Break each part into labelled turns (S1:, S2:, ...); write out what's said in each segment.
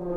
S1: Hola,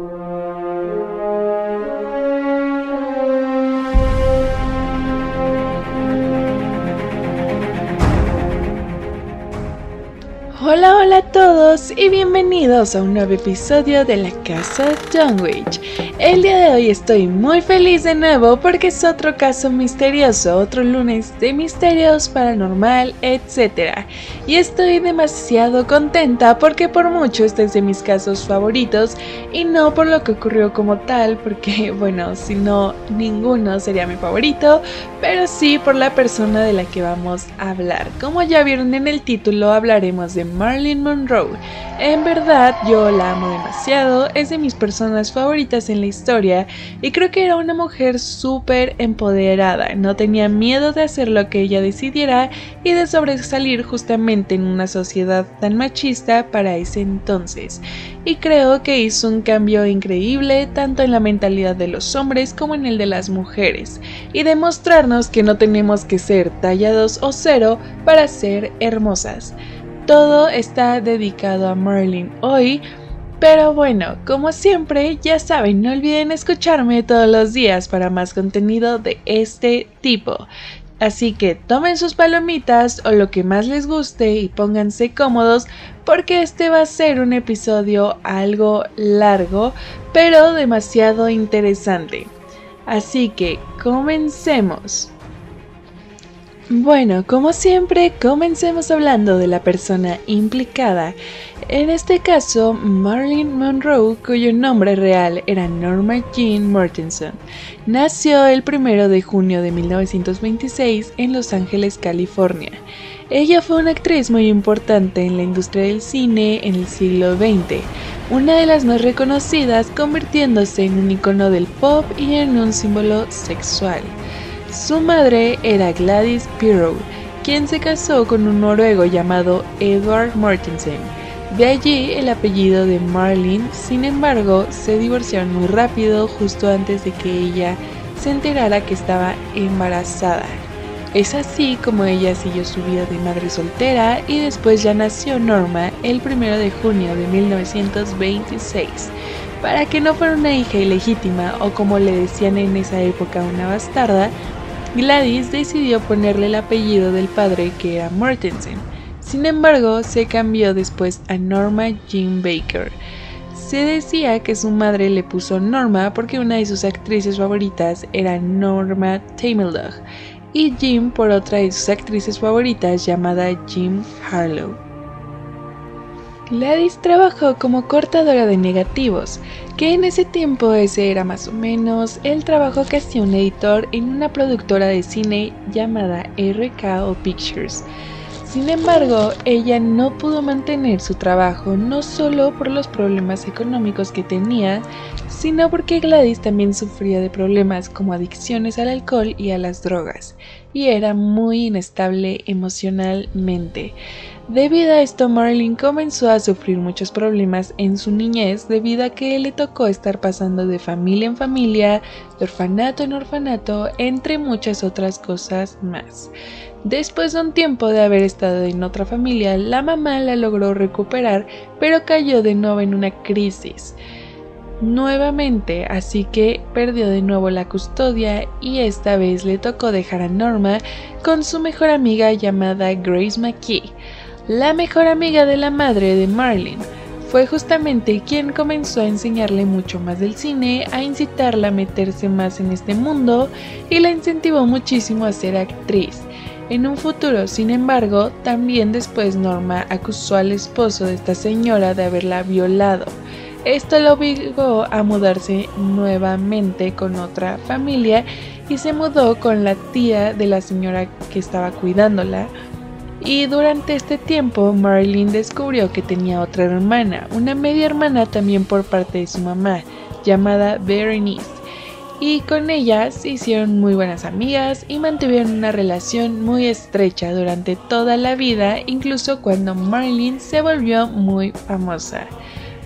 S1: hola a todos y bienvenidos a un nuevo episodio de la Casa Dunwich. El día de hoy estoy muy feliz de nuevo porque es otro caso misterioso, otro lunes de misterios, paranormal, etc. Y estoy demasiado contenta porque por mucho este es de mis casos favoritos y no por lo que ocurrió como tal, porque bueno, si no, ninguno sería mi favorito, pero sí por la persona de la que vamos a hablar. Como ya vieron en el título, hablaremos de Marilyn Monroe. En verdad, yo la amo demasiado, es de mis personas favoritas en la historia y creo que era una mujer súper empoderada, no tenía miedo de hacer lo que ella decidiera y de sobresalir justamente en una sociedad tan machista para ese entonces. Y creo que hizo un cambio increíble tanto en la mentalidad de los hombres como en el de las mujeres, y demostrarnos que no tenemos que ser tallados o cero para ser hermosas. Todo está dedicado a Merlin hoy, pero bueno, como siempre, ya saben, no olviden escucharme todos los días para más contenido de este tipo. Así que tomen sus palomitas o lo que más les guste y pónganse cómodos porque este va a ser un episodio algo largo, pero demasiado interesante. Así que comencemos. Bueno, como siempre, comencemos hablando de la persona implicada. En este caso, Marilyn Monroe, cuyo nombre real era Norma Jean Mortensen, nació el 1 de junio de 1926 en Los Ángeles, California. Ella fue una actriz muy importante en la industria del cine en el siglo XX, una de las más reconocidas convirtiéndose en un icono del pop y en un símbolo sexual. Su madre era Gladys Pirou, quien se casó con un noruego llamado Edward Mortensen. De allí el apellido de Marlene, sin embargo, se divorciaron muy rápido justo antes de que ella se enterara que estaba embarazada. Es así como ella siguió su vida de madre soltera y después ya nació Norma el 1 de junio de 1926. Para que no fuera una hija ilegítima o como le decían en esa época una bastarda, Gladys decidió ponerle el apellido del padre que era Mortensen. Sin embargo, se cambió después a Norma Jean Baker. Se decía que su madre le puso Norma porque una de sus actrices favoritas era Norma Tamildog y Jim por otra de sus actrices favoritas llamada Jim Harlow. Gladys trabajó como cortadora de negativos, que en ese tiempo ese era más o menos el trabajo que hacía un editor en una productora de cine llamada RKO Pictures. Sin embargo, ella no pudo mantener su trabajo no solo por los problemas económicos que tenía, sino porque Gladys también sufría de problemas como adicciones al alcohol y a las drogas, y era muy inestable emocionalmente. Debido a esto, Marilyn comenzó a sufrir muchos problemas en su niñez debido a que le tocó estar pasando de familia en familia, de orfanato en orfanato, entre muchas otras cosas más. Después de un tiempo de haber estado en otra familia, la mamá la logró recuperar, pero cayó de nuevo en una crisis nuevamente, así que perdió de nuevo la custodia y esta vez le tocó dejar a Norma con su mejor amiga llamada Grace McKee la mejor amiga de la madre de Marlene. Fue justamente quien comenzó a enseñarle mucho más del cine, a incitarla a meterse más en este mundo y la incentivó muchísimo a ser actriz. En un futuro, sin embargo, también después Norma acusó al esposo de esta señora de haberla violado. Esto lo obligó a mudarse nuevamente con otra familia y se mudó con la tía de la señora que estaba cuidándola, y durante este tiempo Marilyn descubrió que tenía otra hermana, una media hermana también por parte de su mamá, llamada Berenice. Y con ella se hicieron muy buenas amigas y mantuvieron una relación muy estrecha durante toda la vida, incluso cuando Marilyn se volvió muy famosa.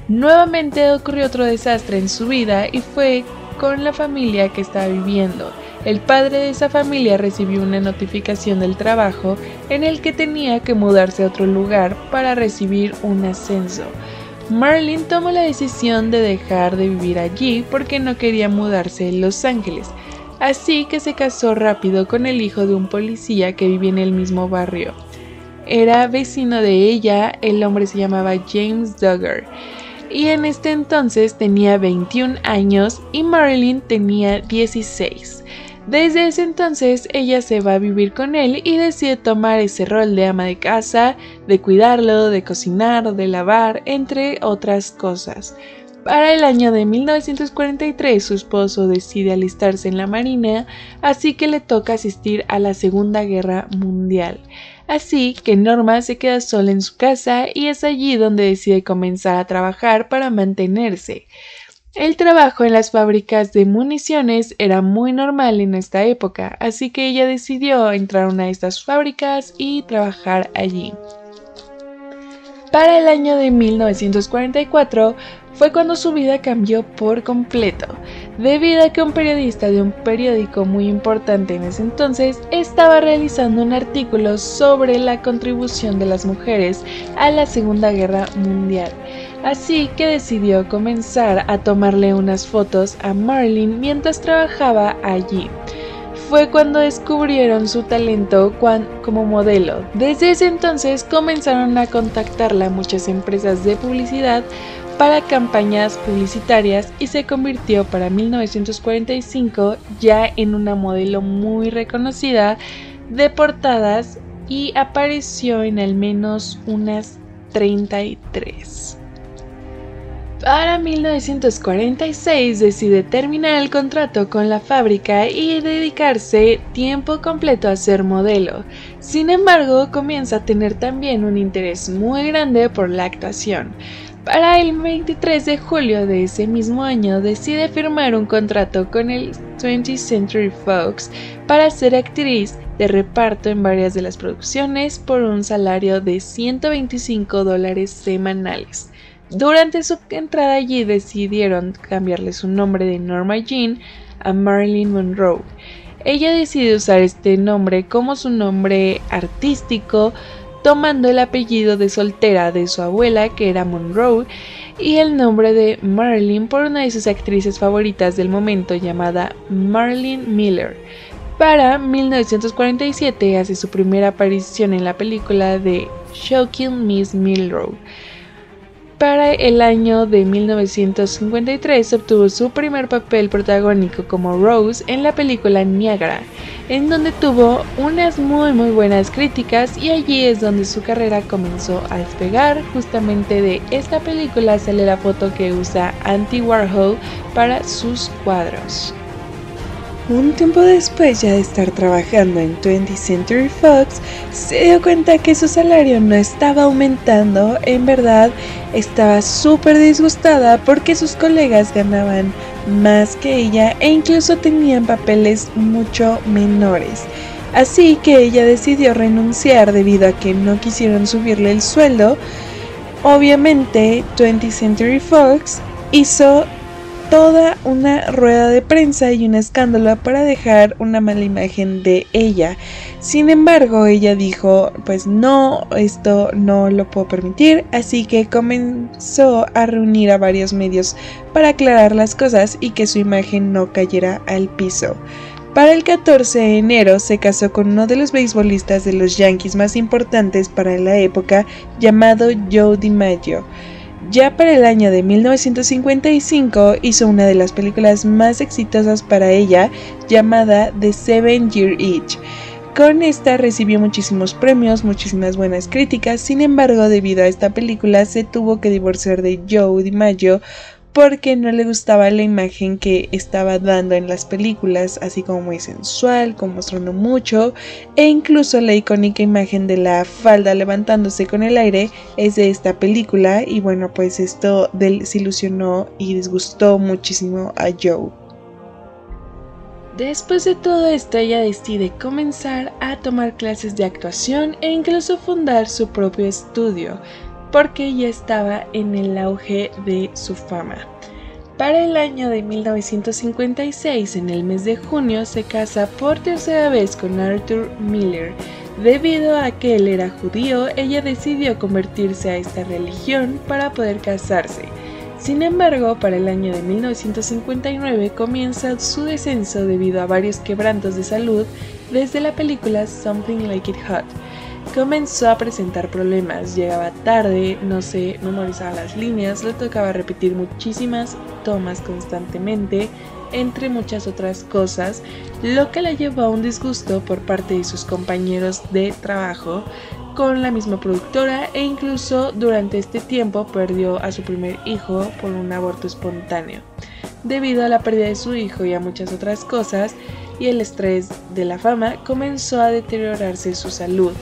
S1: Nuevamente ocurrió otro desastre en su vida y fue con la familia que estaba viviendo el padre de esa familia recibió una notificación del trabajo en el que tenía que mudarse a otro lugar para recibir un ascenso. Marilyn tomó la decisión de dejar de vivir allí porque no quería mudarse a Los Ángeles, así que se casó rápido con el hijo de un policía que vivía en el mismo barrio. Era vecino de ella, el hombre se llamaba James Duggar, y en este entonces tenía 21 años y Marilyn tenía 16. Desde ese entonces ella se va a vivir con él y decide tomar ese rol de ama de casa, de cuidarlo, de cocinar, de lavar, entre otras cosas. Para el año de 1943 su esposo decide alistarse en la Marina, así que le toca asistir a la Segunda Guerra Mundial. Así que Norma se queda sola en su casa y es allí donde decide comenzar a trabajar para mantenerse. El trabajo en las fábricas de municiones era muy normal en esta época, así que ella decidió entrar a una de estas fábricas y trabajar allí. Para el año de 1944 fue cuando su vida cambió por completo, debido a que un periodista de un periódico muy importante en ese entonces estaba realizando un artículo sobre la contribución de las mujeres a la Segunda Guerra Mundial así que decidió comenzar a tomarle unas fotos a Marilyn mientras trabajaba allí. Fue cuando descubrieron su talento como modelo. Desde ese entonces comenzaron a contactarla muchas empresas de publicidad para campañas publicitarias y se convirtió para 1945 ya en una modelo muy reconocida de portadas y apareció en al menos unas 33. Para 1946 decide terminar el contrato con la fábrica y dedicarse tiempo completo a ser modelo. Sin embargo, comienza a tener también un interés muy grande por la actuación. Para el 23 de julio de ese mismo año decide firmar un contrato con el 20th Century Fox para ser actriz de reparto en varias de las producciones por un salario de 125 dólares semanales. Durante su entrada allí decidieron cambiarle su nombre de Norma Jean a Marilyn Monroe. Ella decide usar este nombre como su nombre artístico, tomando el apellido de soltera de su abuela, que era Monroe, y el nombre de Marilyn por una de sus actrices favoritas del momento llamada Marilyn Miller. Para 1947 hace su primera aparición en la película de Shocking Miss Milrow. Para el año de 1953 obtuvo su primer papel protagónico como Rose en la película Niagara, en donde tuvo unas muy muy buenas críticas y allí es donde su carrera comenzó a despegar. Justamente de esta película sale la foto que usa Andy Warhol para sus cuadros. Un tiempo después ya de estar trabajando en 20th Century Fox, se dio cuenta que su salario no estaba aumentando, en verdad estaba súper disgustada porque sus colegas ganaban más que ella e incluso tenían papeles mucho menores. Así que ella decidió renunciar debido a que no quisieron subirle el sueldo. Obviamente 20th Century Fox hizo toda una rueda de prensa y un escándalo para dejar una mala imagen de ella. Sin embargo, ella dijo, pues no, esto no lo puedo permitir, así que comenzó a reunir a varios medios para aclarar las cosas y que su imagen no cayera al piso. Para el 14 de enero se casó con uno de los beisbolistas de los Yankees más importantes para la época, llamado Joe DiMaggio. Ya para el año de 1955 hizo una de las películas más exitosas para ella llamada The Seven Year Itch. Con esta recibió muchísimos premios, muchísimas buenas críticas, sin embargo debido a esta película se tuvo que divorciar de Joe DiMaggio porque no le gustaba la imagen que estaba dando en las películas, así como muy sensual, como mostrando mucho, e incluso la icónica imagen de la falda levantándose con el aire es de esta película y bueno, pues esto desilusionó y disgustó muchísimo a Joe. Después de todo esto, ella decide comenzar a tomar clases de actuación e incluso fundar su propio estudio, porque ya estaba en el auge de su fama. Para el año de 1956, en el mes de junio, se casa por tercera vez con Arthur Miller, Debido a que él era judío, ella decidió convertirse a esta religión para poder casarse. Sin embargo, para el año de 1959 comienza su descenso debido a varios quebrantos de salud desde la película Something Like It Hot. Comenzó a presentar problemas, llegaba tarde, no se memorizaba las líneas, le tocaba repetir muchísimas tomas constantemente, entre muchas otras cosas, lo que la llevó a un disgusto por parte de sus compañeros de trabajo con la misma productora e incluso durante este tiempo perdió a su primer hijo por un aborto espontáneo. Debido a la pérdida de su hijo y a muchas otras cosas y el estrés de la fama, comenzó a deteriorarse su salud,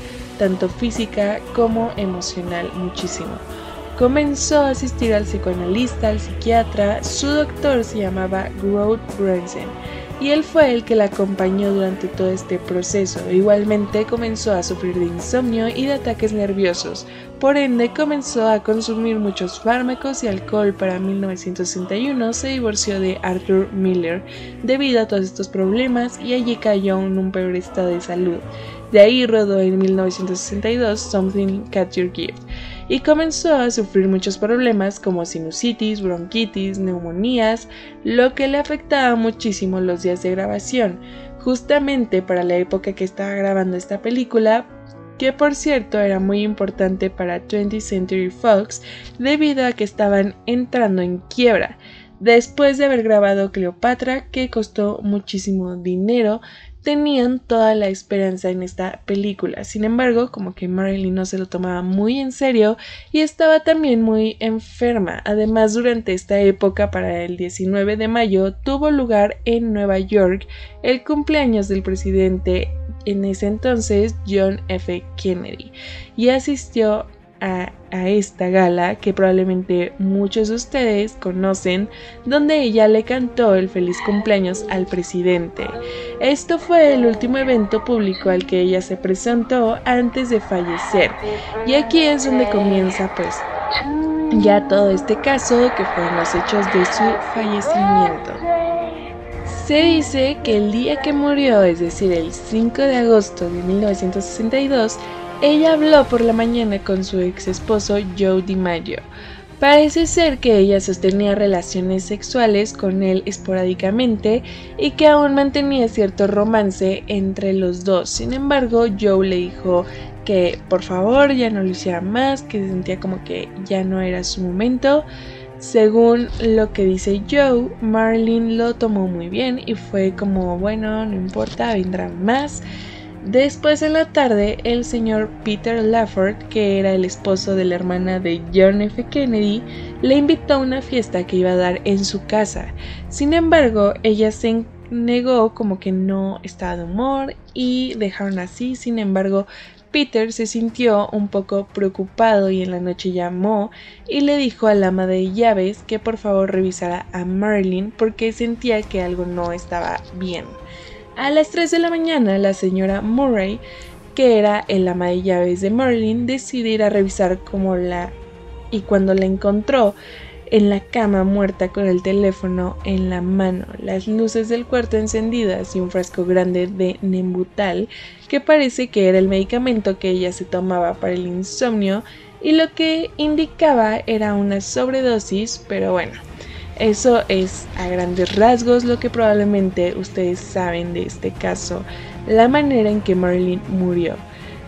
S1: tanto física como emocional muchísimo. Comenzó a asistir al psicoanalista, al psiquiatra, su doctor se llamaba Groth Branson y él fue el que la acompañó durante todo este proceso. Igualmente comenzó a sufrir de insomnio y de ataques nerviosos, por ende comenzó a consumir muchos fármacos y alcohol. Para 1961 se divorció de Arthur Miller debido a todos estos problemas y allí cayó en un peor estado de salud. De ahí rodó en 1962 Something Catch Your Gift y comenzó a sufrir muchos problemas como sinusitis, bronquitis, neumonías, lo que le afectaba muchísimo los días de grabación. Justamente para la época que estaba grabando esta película, que por cierto era muy importante para 20th Century Fox debido a que estaban entrando en quiebra después de haber grabado Cleopatra que costó muchísimo dinero tenían toda la esperanza en esta película. Sin embargo, como que Marilyn no se lo tomaba muy en serio y estaba también muy enferma. Además, durante esta época, para el 19 de mayo, tuvo lugar en Nueva York el cumpleaños del presidente en ese entonces John F. Kennedy y asistió a, esta gala que probablemente muchos de ustedes conocen, donde ella le cantó el feliz cumpleaños al presidente. Esto fue el último evento público al que ella se presentó antes de fallecer. Y aquí es donde comienza pues ya todo este caso que fueron los hechos de su fallecimiento. Se dice que el día que murió, es decir, el 5 de agosto de 1962, ella habló por la mañana con su ex esposo Joe DiMaggio. Parece ser que ella sostenía relaciones sexuales con él esporádicamente y que aún mantenía cierto romance entre los dos. Sin embargo, Joe le dijo que por favor ya no lo hiciera más, que se sentía como que ya no era su momento. Según lo que dice Joe, Marlene lo tomó muy bien y fue como, bueno, no importa, vendrán más. Después en la tarde, el señor Peter Lafford, que era el esposo de la hermana de John F. Kennedy, le invitó a una fiesta que iba a dar en su casa. Sin embargo, ella se negó como que no estaba de humor y dejaron así. Sin embargo, Peter se sintió un poco preocupado y en la noche llamó y le dijo al ama de llaves que por favor revisara a Marilyn porque sentía que algo no estaba bien. A las 3 de la mañana, la señora Murray, que era el ama de llaves de Merlin, decidió ir a revisar cómo la... y cuando la encontró en la cama muerta con el teléfono en la mano, las luces del cuarto encendidas y un frasco grande de Nembutal, que parece que era el medicamento que ella se tomaba para el insomnio, y lo que indicaba era una sobredosis, pero bueno, eso es a grandes rasgos lo que probablemente ustedes saben de este caso, la manera en que Marilyn murió.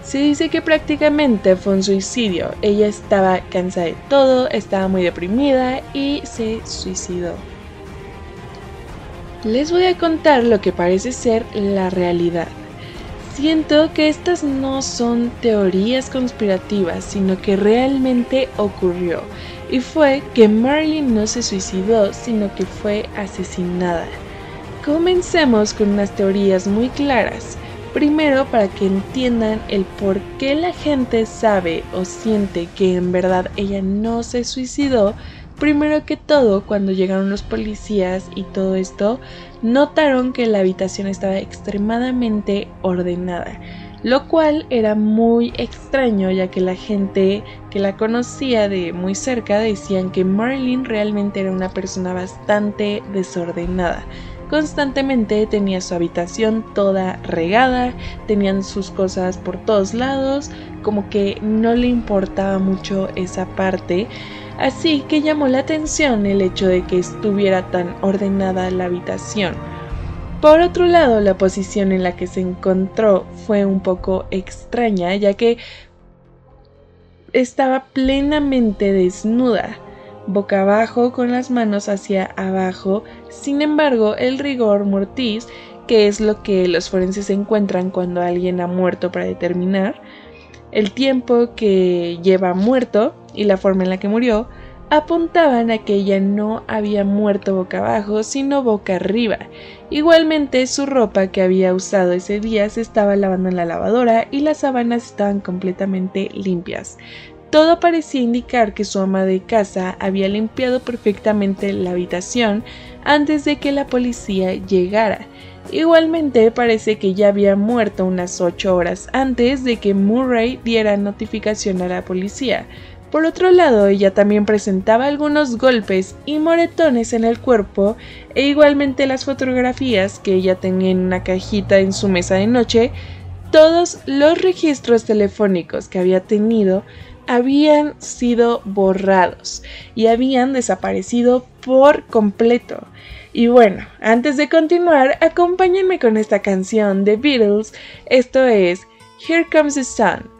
S1: Se dice que prácticamente fue un suicidio. Ella estaba cansada de todo, estaba muy deprimida y se suicidó. Les voy a contar lo que parece ser la realidad. Siento que estas no son teorías conspirativas, sino que realmente ocurrió y fue que Marilyn no se suicidó, sino que fue asesinada. Comencemos con unas teorías muy claras. Primero, para que entiendan el por qué la gente sabe o siente que en verdad ella no se suicidó, primero que todo, cuando llegaron los policías y todo esto, notaron que la habitación estaba extremadamente ordenada lo cual era muy extraño ya que la gente que la conocía de muy cerca decían que Marilyn realmente era una persona bastante desordenada. constantemente tenía su habitación toda regada, tenían sus cosas por todos lados, como que no le importaba mucho esa parte. Así que llamó la atención el hecho de que estuviera tan ordenada la habitación. Por otro lado, la posición en la que se encontró fue un poco extraña, ya que estaba plenamente desnuda, boca abajo con las manos hacia abajo. Sin embargo, el rigor mortis, que es lo que los forenses encuentran cuando alguien ha muerto para determinar el tiempo que lleva muerto y la forma en la que murió, apuntaban a que ella no había muerto boca abajo, sino boca arriba. Igualmente, su ropa que había usado ese día se estaba lavando en la lavadora y las sábanas estaban completamente limpias. Todo parecía indicar que su ama de casa había limpiado perfectamente la habitación antes de que la policía llegara. Igualmente parece que ya había muerto unas ocho horas antes de que Murray diera notificación a la policía. Por otro lado, ella también presentaba algunos golpes y moretones en el cuerpo e igualmente las fotografías que ella tenía en una cajita en su mesa de noche, todos los registros telefónicos que había tenido habían sido borrados y habían desaparecido por completo. Y bueno, antes de continuar, acompáñenme con esta canción de Beatles, esto es Here Comes the Sun.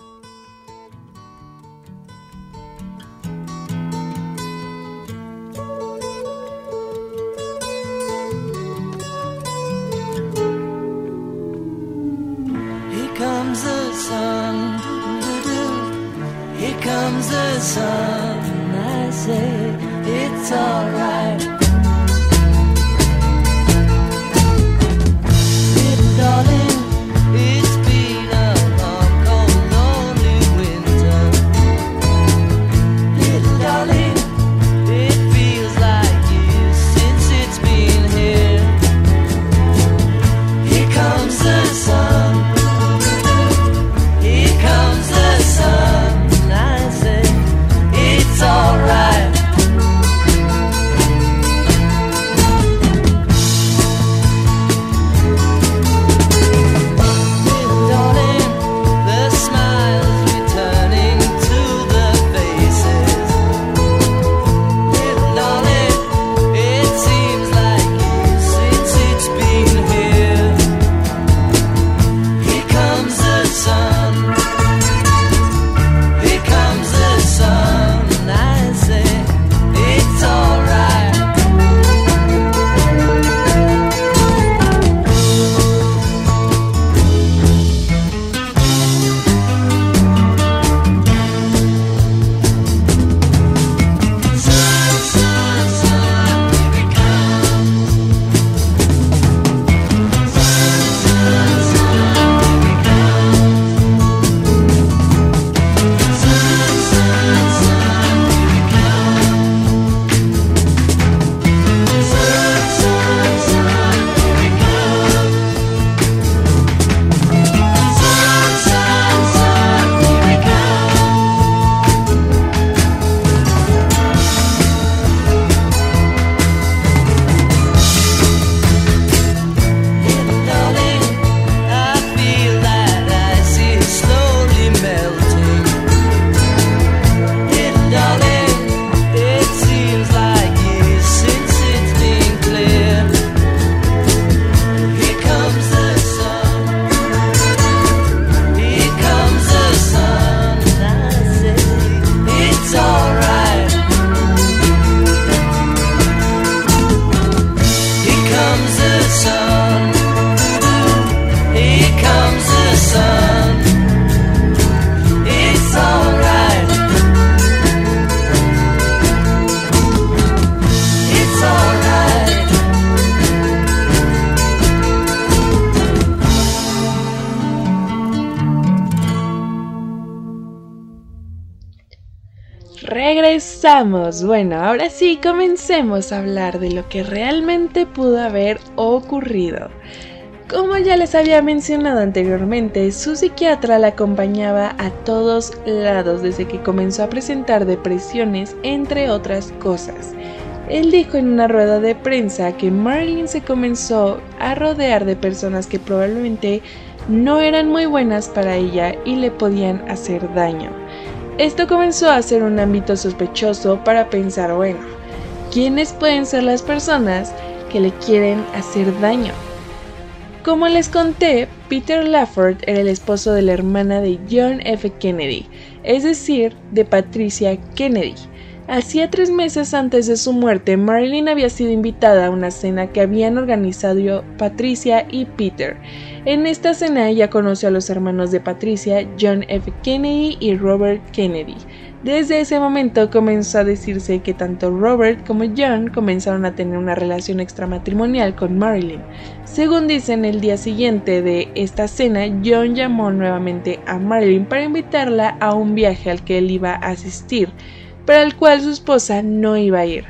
S1: Bueno, ahora sí, comencemos a hablar de lo que realmente pudo haber ocurrido. Como ya les había mencionado anteriormente, su psiquiatra la acompañaba a todos lados desde que comenzó a presentar depresiones, entre otras cosas. Él dijo en una rueda de prensa que Marilyn se comenzó a rodear de personas que probablemente no eran muy buenas para ella y le podían hacer daño. Esto comenzó a ser un ámbito sospechoso para pensar, bueno, ¿quiénes pueden ser las personas que le quieren hacer daño? Como les conté, Peter Lafford era el esposo de la hermana de John F. Kennedy, es decir, de Patricia Kennedy. Hacía tres meses antes de su muerte, Marilyn había sido invitada a una cena que habían organizado Patricia y Peter. En esta cena ella conoció a los hermanos de Patricia, John F. Kennedy y Robert Kennedy. Desde ese momento comenzó a decirse que tanto Robert como John comenzaron a tener una relación extramatrimonial con Marilyn. Según dicen, el día siguiente de esta cena, John llamó nuevamente a Marilyn para invitarla a un viaje al que él iba a asistir para el cual su esposa no iba a ir.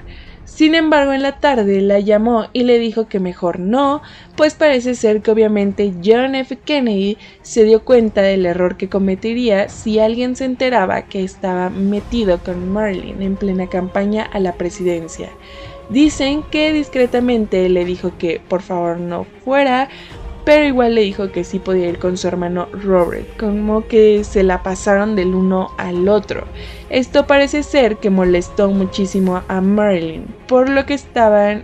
S1: Sin embargo, en la tarde la llamó y le dijo que mejor no, pues parece ser que obviamente John F. Kennedy se dio cuenta del error que cometería si alguien se enteraba que estaba metido con Marilyn en plena campaña a la presidencia. Dicen que discretamente le dijo que por favor no fuera, pero igual le dijo que sí podía ir con su hermano Robert, como que se la pasaron del uno al otro. Esto parece ser que molestó muchísimo a Marilyn, por lo que estaban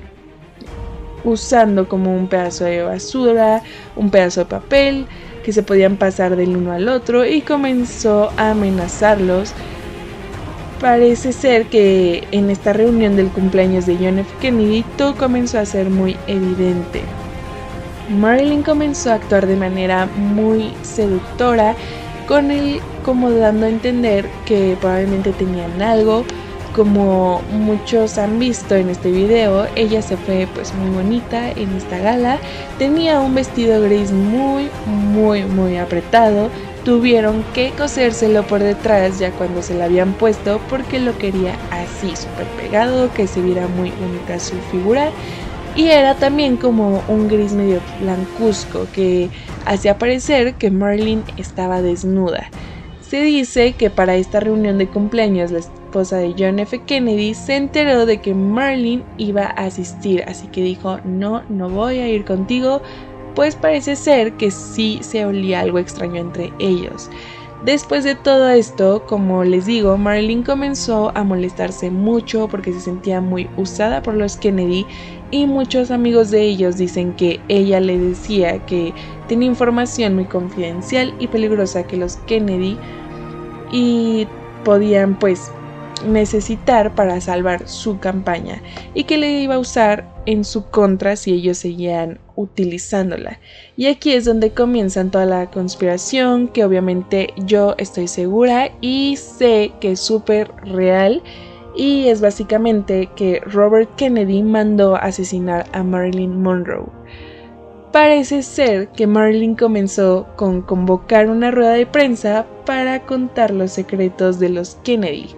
S1: usando como un pedazo de basura, un pedazo de papel, que se podían pasar del uno al otro y comenzó a amenazarlos. Parece ser que en esta reunión del cumpleaños de John F. Kennedy todo comenzó a ser muy evidente. Marilyn comenzó a actuar de manera muy seductora, con él como dando a entender que probablemente tenían algo. Como muchos han visto en este video, ella se fue pues muy bonita en esta gala. Tenía un vestido gris muy, muy, muy apretado. Tuvieron que cosérselo por detrás ya cuando se lo habían puesto porque lo quería así, súper pegado, que se viera muy bonita su figura y era también como un gris medio blancuzco que hacía parecer que Marilyn estaba desnuda. Se dice que para esta reunión de cumpleaños la esposa de John F. Kennedy se enteró de que Marilyn iba a asistir, así que dijo, no, no voy a ir contigo, pues parece ser que sí se olía algo extraño entre ellos. Después de todo esto, como les digo, Marilyn comenzó a molestarse mucho porque se sentía muy usada por los Kennedy y muchos amigos de ellos dicen que ella le decía que tenía información muy confidencial y peligrosa que los Kennedy y podían pues necesitar para salvar su campaña y que le iba a usar en su contra si ellos seguían utilizándola. Y aquí es donde comienzan toda la conspiración que obviamente yo estoy segura y sé que es súper real y es básicamente que Robert Kennedy mandó asesinar a Marilyn Monroe. Parece ser que Marilyn comenzó con convocar una rueda de prensa para contar los secretos de los Kennedy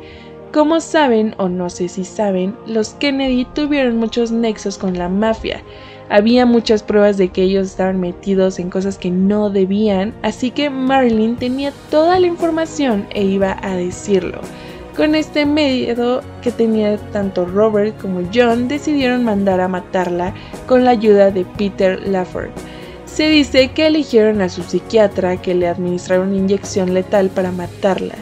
S1: como saben, o no sé si saben, los Kennedy tuvieron muchos nexos con la mafia. Había muchas pruebas de que ellos estaban metidos en cosas que no debían, así que Marilyn tenía toda la información e iba a decirlo. Con este miedo que tenía tanto Robert como John, decidieron mandar a matarla con la ayuda de Peter Lafford. Se dice que eligieron a su psiquiatra que le administraron una inyección letal para matarla.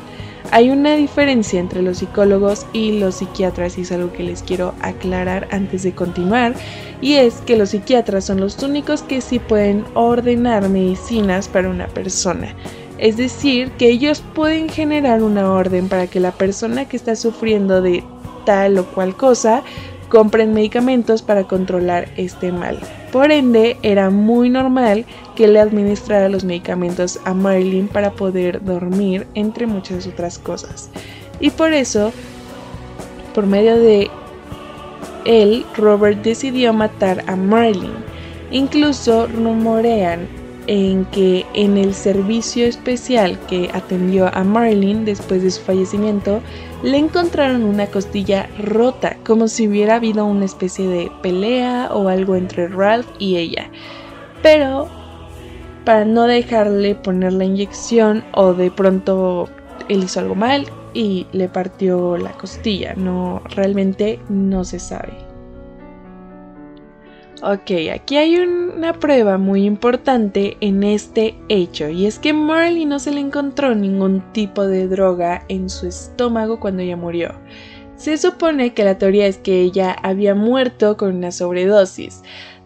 S1: Hay una diferencia entre los psicólogos y los psiquiatras y es algo que les quiero aclarar antes de continuar y es que los psiquiatras son los únicos que sí pueden ordenar medicinas para una persona. Es decir, que ellos pueden generar una orden para que la persona que está sufriendo de tal o cual cosa compren medicamentos para controlar este mal. Por ende, era muy normal que le administrara los medicamentos a Marilyn para poder dormir, entre muchas otras cosas. Y por eso, por medio de él, Robert decidió matar a Marilyn. Incluso rumorean en que en el servicio especial que atendió a Marilyn después de su fallecimiento, le encontraron una costilla rota, como si hubiera habido una especie de pelea o algo entre Ralph y ella. Pero para no dejarle poner la inyección o de pronto él hizo algo mal, y le partió la costilla. No, realmente no se sabe. Ok, aquí hay una prueba muy importante en este hecho y es que Marley no se le encontró ningún tipo de droga en su estómago cuando ella murió. Se supone que la teoría es que ella había muerto con una sobredosis.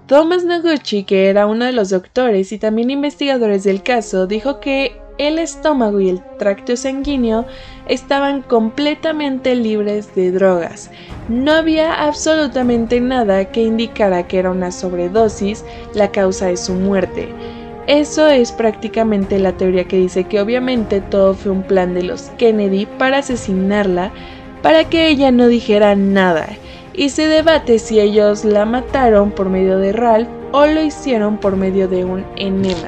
S1: Thomas Noguchi, que era uno de los doctores y también investigadores del caso, dijo que el estómago y el tracto sanguíneo estaban completamente libres de drogas. No había absolutamente nada que indicara que era una sobredosis la causa de su muerte. Eso es prácticamente la teoría que dice que obviamente todo fue un plan de los Kennedy para asesinarla, para que ella no dijera nada, y se debate si ellos la mataron por medio de Ralph o lo hicieron por medio de un enema.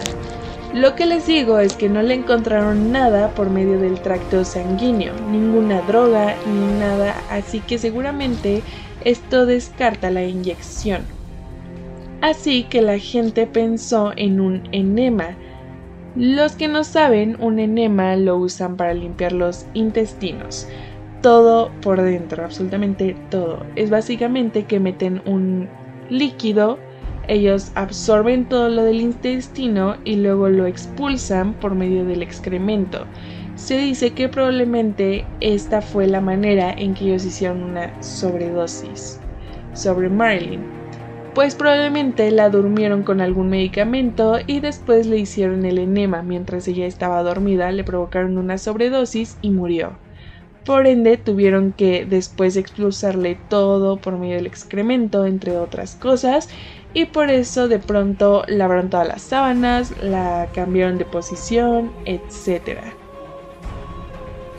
S1: Lo que les digo es que no le encontraron nada por medio del tracto sanguíneo, ninguna droga ni nada, así que seguramente esto descarta la inyección. Así que la gente pensó en un enema. Los que no saben, un enema lo usan para limpiar los intestinos. Todo por dentro, absolutamente todo. Es básicamente que meten un líquido ellos absorben todo lo del intestino y luego lo expulsan por medio del excremento. Se dice que probablemente esta fue la manera en que ellos hicieron una sobredosis sobre Marilyn, pues probablemente la durmieron con algún medicamento y después le hicieron el enema mientras ella estaba dormida, le provocaron una sobredosis y murió. Por ende, tuvieron que después expulsarle todo por medio del excremento, entre otras cosas, y por eso de pronto lavaron todas las sábanas, la cambiaron de posición, etc.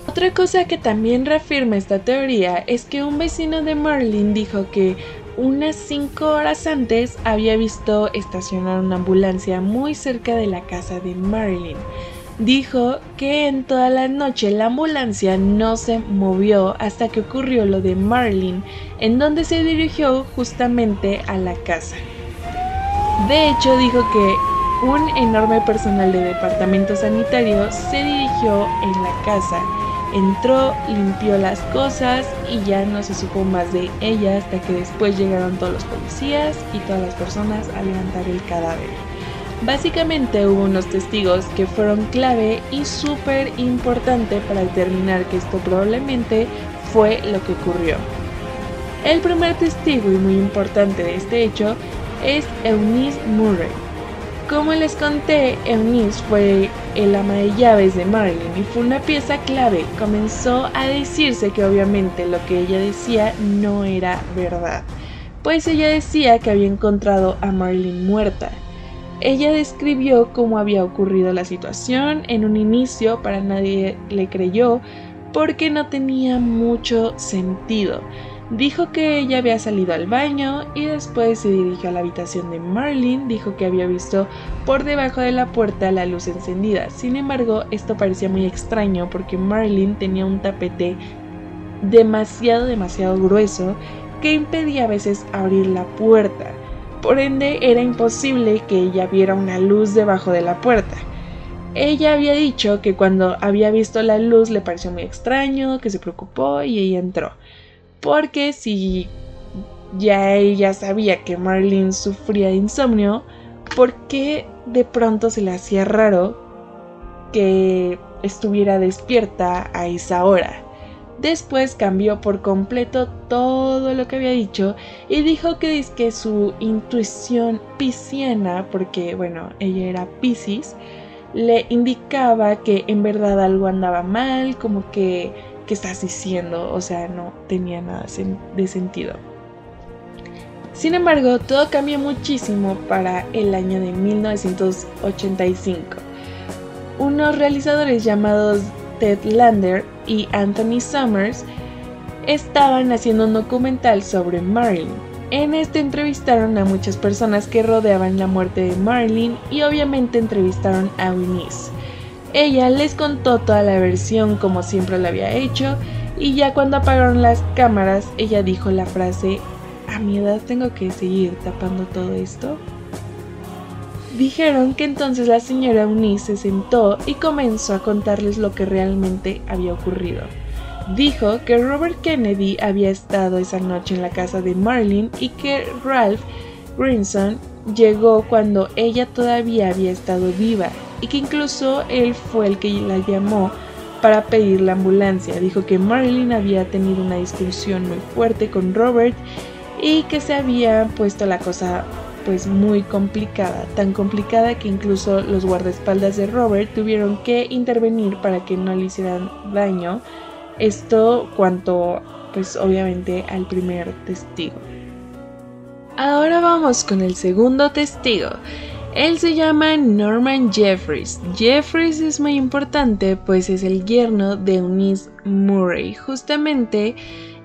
S1: Otra cosa que también reafirma esta teoría es que un vecino de Merlin dijo que unas 5 horas antes había visto estacionar una ambulancia muy cerca de la casa de Marilyn. Dijo que en toda la noche la ambulancia no se movió hasta que ocurrió lo de Marilyn, en donde se dirigió justamente a la casa. De hecho, dijo que un enorme personal de departamento sanitario se dirigió en la casa, entró, limpió las cosas y ya no se supo más de ella hasta que después llegaron todos los policías y todas las personas a levantar el cadáver. Básicamente hubo unos testigos que fueron clave y súper importante para determinar que esto probablemente fue lo que ocurrió. El primer testigo y muy importante de este hecho es Eunice Murray. Como les conté, Eunice fue el ama de llaves de Marilyn y fue una pieza clave. Comenzó a decirse que obviamente lo que ella decía no era verdad, pues ella decía que había encontrado a Marilyn muerta. Ella describió cómo había ocurrido la situación en un inicio, para nadie le creyó, porque no tenía mucho sentido. Dijo que ella había salido al baño y después se dirigió a la habitación de Marlene. Dijo que había visto por debajo de la puerta la luz encendida. Sin embargo, esto parecía muy extraño porque Marlene tenía un tapete demasiado, demasiado grueso que impedía a veces abrir la puerta. Por ende, era imposible que ella viera una luz debajo de la puerta. Ella había dicho que cuando había visto la luz le pareció muy extraño, que se preocupó y ella entró. Porque si ya ella sabía que Marlene sufría de insomnio, ¿por qué de pronto se le hacía raro que estuviera despierta a esa hora? Después cambió por completo todo lo que había dicho y dijo que es que su intuición pisciana, porque bueno, ella era Piscis, le indicaba que en verdad algo andaba mal, como que ¿qué estás diciendo? O sea, no tenía nada de sentido. Sin embargo, todo cambió muchísimo para el año de 1985. Unos realizadores llamados Ted Lander y Anthony Summers estaban haciendo un documental sobre Marilyn. En este entrevistaron a muchas personas que rodeaban la muerte de Marilyn y obviamente entrevistaron a Eunice. Ella les contó toda la versión como siempre lo había hecho y ya cuando apagaron las cámaras ella dijo la frase a mi edad tengo que seguir tapando todo esto. Dijeron que entonces la señora Eunice se sentó y comenzó a contarles lo que realmente había ocurrido. dijo que Robert Kennedy había estado esa noche en la casa de Marilyn y que Ralph Grinson llegó cuando ella todavía había estado viva y que incluso él fue el que la llamó para pedir la ambulancia. Dijo que Marilyn había tenido una discusión muy fuerte con Robert y que se había puesto la cosa pues muy complicada, tan complicada que incluso los guardaespaldas de Robert tuvieron que intervenir para que no le hicieran daño. Esto cuanto pues obviamente al primer testigo. Ahora vamos con el segundo testigo. Él se llama Norman Jeffries. Jeffries es muy importante pues es el yerno de Eunice Murray. Justamente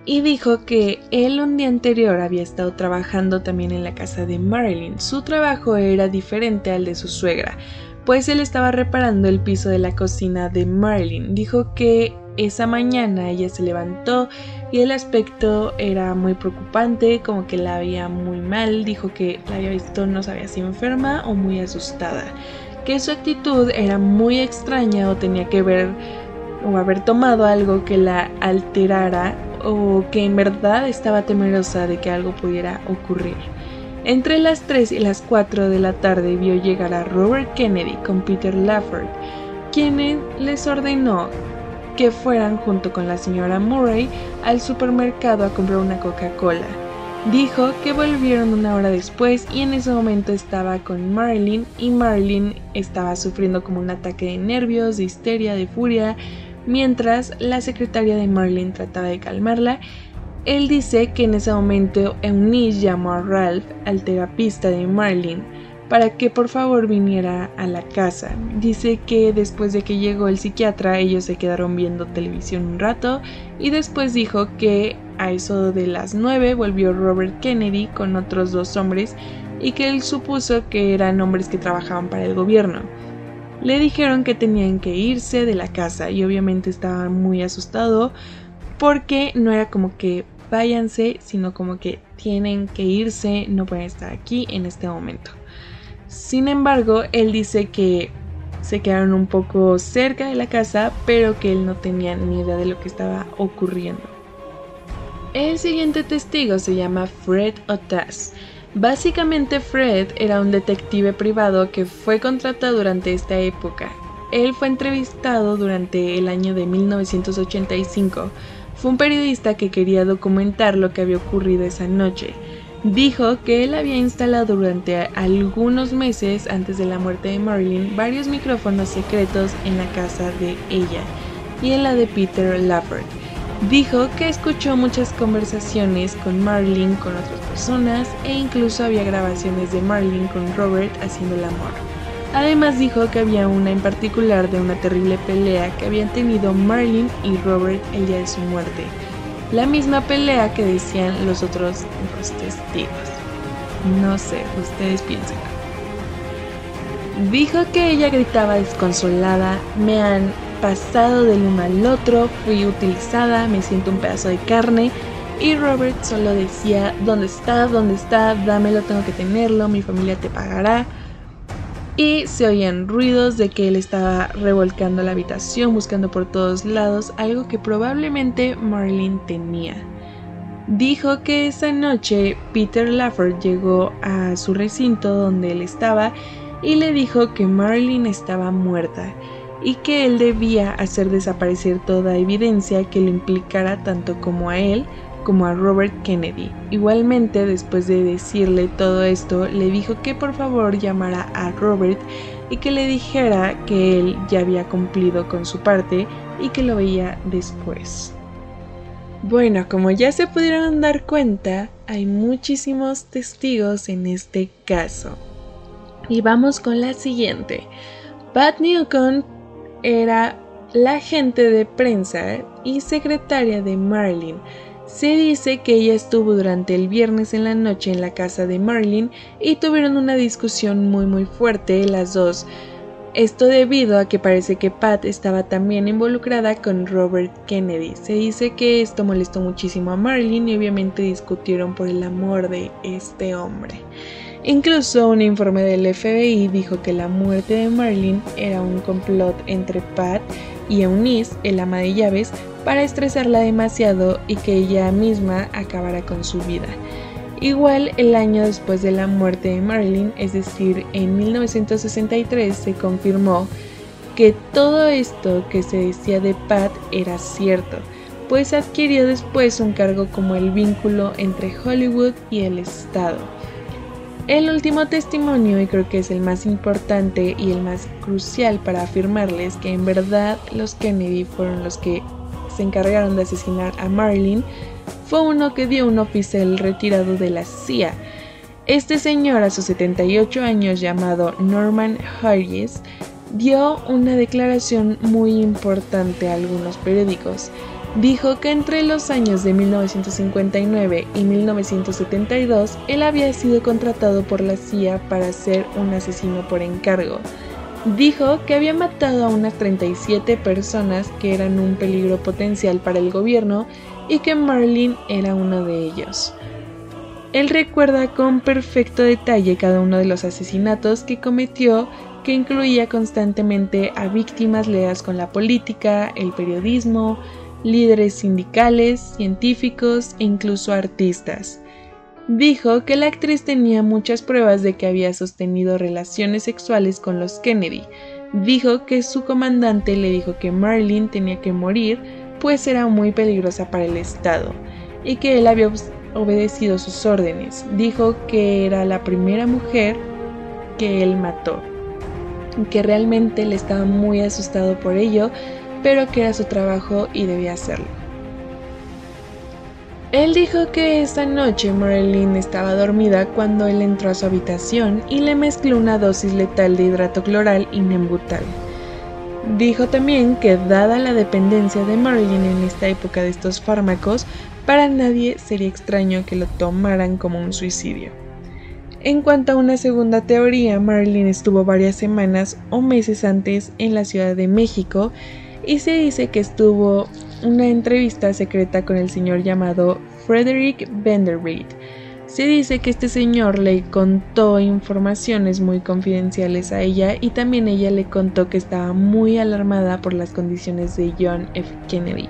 S1: y dijo que él un día anterior había estado trabajando también en la casa de Marilyn. Su trabajo era diferente al de su suegra, pues él estaba reparando el piso de la cocina de Marilyn. Dijo que esa mañana ella se levantó y el aspecto era muy preocupante, como que la veía muy mal. Dijo que la había visto no sabía si enferma o muy asustada, que su actitud era muy extraña o tenía que ver o haber tomado algo que la alterara o que en verdad estaba temerosa de que algo pudiera ocurrir. Entre las 3 y las 4 de la tarde vio llegar a Robert Kennedy con Peter Lafford, quien les ordenó que fueran junto con la señora Murray al supermercado a comprar una Coca-Cola. Dijo que volvieron una hora después y en ese momento estaba con Marilyn y Marilyn estaba sufriendo como un ataque de nervios, de histeria, de furia, Mientras la secretaria de Marlene trataba de calmarla, él dice que en ese momento Eunice llamó a Ralph, al terapista de Marlene, para que por favor viniera a la casa. Dice que después de que llegó el psiquiatra ellos se quedaron viendo televisión un rato y después dijo que a eso de las 9 volvió Robert Kennedy con otros dos hombres y que él supuso que eran hombres que trabajaban para el gobierno. Le dijeron que tenían que irse de la casa y obviamente estaba muy asustado porque no era como que váyanse, sino como que tienen que irse, no pueden estar aquí en este momento. Sin embargo, él dice que se quedaron un poco cerca de la casa, pero que él no tenía ni idea de lo que estaba ocurriendo. El siguiente testigo se llama Fred Otas. Básicamente Fred era un detective privado que fue contratado durante esta época. Él fue entrevistado durante el año de 1985. Fue un periodista que quería documentar lo que había ocurrido esa noche. Dijo que él había instalado durante algunos meses antes de la muerte de Marilyn varios micrófonos secretos en la casa de ella y en la de Peter Lafford Dijo que escuchó muchas conversaciones con Marlene con otras personas e incluso había grabaciones de Marlene con Robert haciendo el amor. Además dijo que había una en particular de una terrible pelea que habían tenido Marlene y Robert el día de su muerte. La misma pelea que decían los otros dos testigos. No sé, ustedes piensen. Dijo que ella gritaba desconsolada, me han pasado del uno al otro, fui utilizada, me siento un pedazo de carne. Y Robert solo decía, ¿dónde está? ¿Dónde está? Dámelo, tengo que tenerlo, mi familia te pagará. Y se oían ruidos de que él estaba revolcando la habitación, buscando por todos lados algo que probablemente Marlene tenía. Dijo que esa noche Peter Lafford llegó a su recinto donde él estaba y le dijo que Marlene estaba muerta y que él debía hacer desaparecer toda evidencia que le implicara tanto como a él como a Robert Kennedy. Igualmente, después de decirle todo esto, le dijo que por favor llamara a Robert y que le dijera que él ya había cumplido con su parte y que lo veía después. Bueno, como ya se pudieron dar cuenta, hay muchísimos testigos en este caso. Y vamos con la siguiente. Pat Newcomb era la agente de prensa y secretaria de Marilyn. Se dice que ella estuvo durante el viernes en la noche en la casa de Marilyn y tuvieron una discusión muy muy fuerte las dos. Esto debido a que parece que Pat estaba también involucrada con Robert Kennedy. Se dice que esto molestó muchísimo a Marilyn y obviamente discutieron por el amor de este hombre. Incluso un informe del FBI dijo que la muerte de Marilyn era un complot entre Pat y Eunice, el ama de llaves, para estresarla demasiado y que ella misma acabara con su vida. Igual el año después de la muerte de Marilyn, es decir, en 1963, se confirmó que todo esto que se decía de Pat era cierto, pues adquirió después un cargo como el vínculo entre Hollywood y el Estado. El último testimonio, y creo que es el más importante y el más crucial para afirmarles que en verdad los Kennedy fueron los que se encargaron de asesinar a Marilyn, fue uno que dio un oficial retirado de la CIA. Este señor a sus 78 años llamado Norman Harris dio una declaración muy importante a algunos periódicos. Dijo que entre los años de 1959 y 1972 él había sido contratado por la CIA para ser un asesino por encargo. Dijo que había matado a unas 37 personas que eran un peligro potencial para el gobierno y que Marlin era uno de ellos. Él recuerda con perfecto detalle cada uno de los asesinatos que cometió que incluía constantemente a víctimas leas con la política, el periodismo, líderes sindicales, científicos e incluso artistas. Dijo que la actriz tenía muchas pruebas de que había sostenido relaciones sexuales con los Kennedy. Dijo que su comandante le dijo que Marilyn tenía que morir pues era muy peligrosa para el Estado y que él había obedecido sus órdenes. Dijo que era la primera mujer que él mató, que realmente le estaba muy asustado por ello, pero que era su trabajo y debía hacerlo. Él dijo que esa noche Marilyn estaba dormida cuando él entró a su habitación y le mezcló una dosis letal de hidrato cloral y nembutal. Dijo también que dada la dependencia de Marilyn en esta época de estos fármacos, para nadie sería extraño que lo tomaran como un suicidio. En cuanto a una segunda teoría, Marilyn estuvo varias semanas o meses antes en la Ciudad de México y se dice que estuvo una entrevista secreta con el señor llamado Frederick Vanderbilt, se dice que este señor le contó informaciones muy confidenciales a ella y también ella le contó que estaba muy alarmada por las condiciones de John F. Kennedy.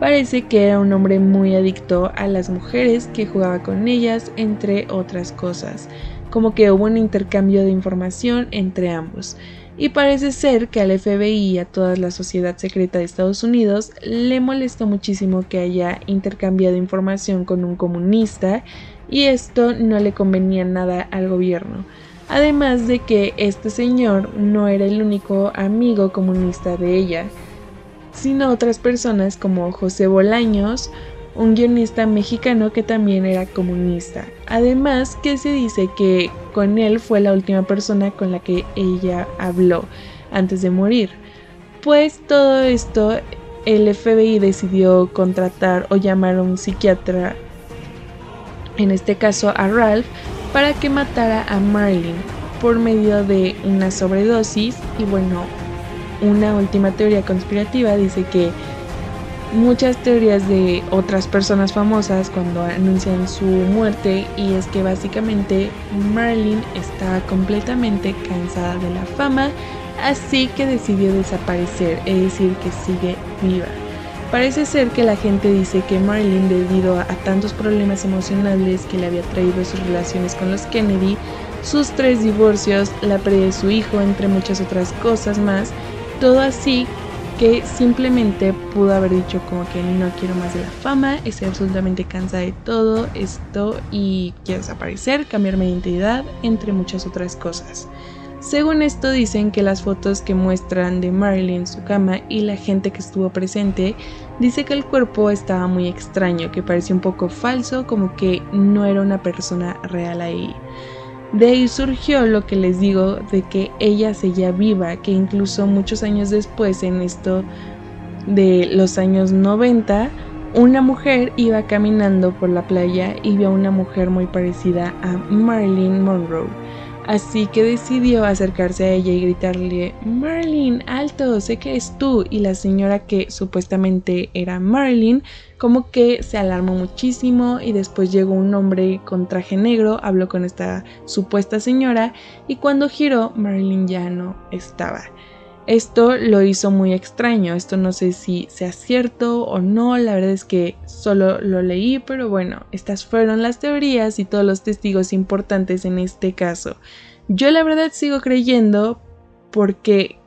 S1: Parece que era un hombre muy adicto a las mujeres que jugaba con ellas, entre otras cosas, como que hubo un intercambio de información entre ambos. Y parece ser que al FBI y a toda la sociedad secreta de Estados Unidos le molestó muchísimo que haya intercambiado información con un comunista y esto no le convenía nada al gobierno. Además de que este señor no era el único amigo comunista de ella, sino otras personas como José Bolaños, un guionista mexicano que también era comunista. Además que se dice que con él fue la última persona con la que ella habló antes de morir. Pues todo esto el FBI decidió contratar o llamar a un psiquiatra en este caso a Ralph, para que matara a Marilyn por medio de una sobredosis y bueno, una última teoría conspirativa dice que muchas teorías de otras personas famosas cuando anuncian su muerte y es que básicamente Marilyn está completamente cansada de la fama, así que decidió desaparecer, es decir, que sigue viva. Parece ser que la gente dice que Marilyn, debido a, tantos problemas emocionales que le había traído sus relaciones con los Kennedy, sus tres divorcios, la pérdida de su hijo, entre muchas otras cosas más, todo así que simplemente pudo haber dicho como que no quiero más de la fama, estoy absolutamente cansada de todo esto y quiero desaparecer, cambiarme de identidad, entre muchas otras cosas. Según esto dicen que las fotos que muestran de Marilyn en su cama y la gente que estuvo presente dice que el cuerpo estaba muy extraño, que parecía un poco falso, como que no era una persona real ahí. De ahí surgió lo que les digo de que ella seguía viva, que incluso muchos años después en esto de los años 90, una mujer iba caminando por la playa y vio a una mujer muy parecida a Marilyn Monroe Así que decidió acercarse a ella y gritarle, Marilyn, alto, sé que es tú. Y la señora que supuestamente era Marilyn, como que se alarmó muchísimo y después llegó un hombre con traje negro, habló con esta supuesta señora y cuando giró, Marilyn ya no estaba. Esto lo hizo muy extraño, esto no sé si sea cierto o no, la verdad es que solo lo leí, pero bueno, estas fueron las teorías y todos los testigos importantes en este caso. Yo la verdad sigo creyendo porque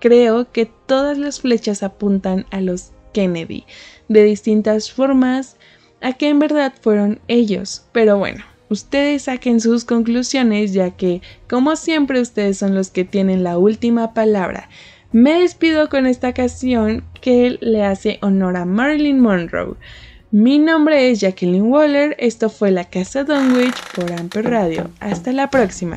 S1: creo que todas las flechas apuntan a los Kennedy, de distintas formas, a que en verdad fueron ellos, pero bueno, Ustedes saquen sus conclusiones ya que, como siempre, ustedes son los que tienen la última palabra. Me despido con esta canción que le hace honor a Marilyn Monroe. Mi nombre es Jacqueline Waller, esto fue La Casa Dunwich por Amper Radio. Hasta la próxima.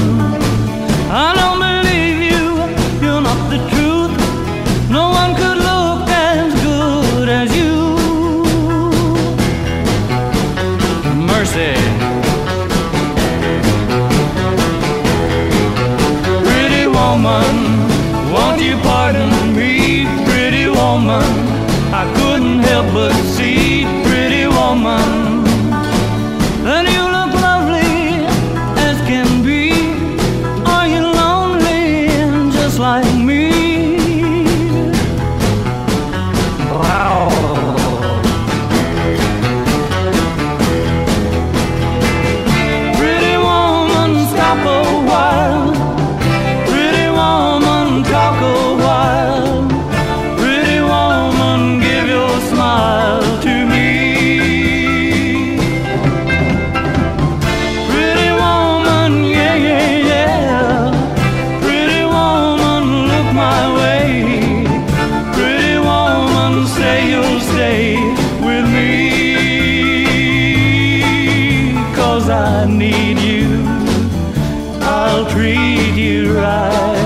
S2: I couldn't help but see, pretty woman, I need you. I'll treat you right.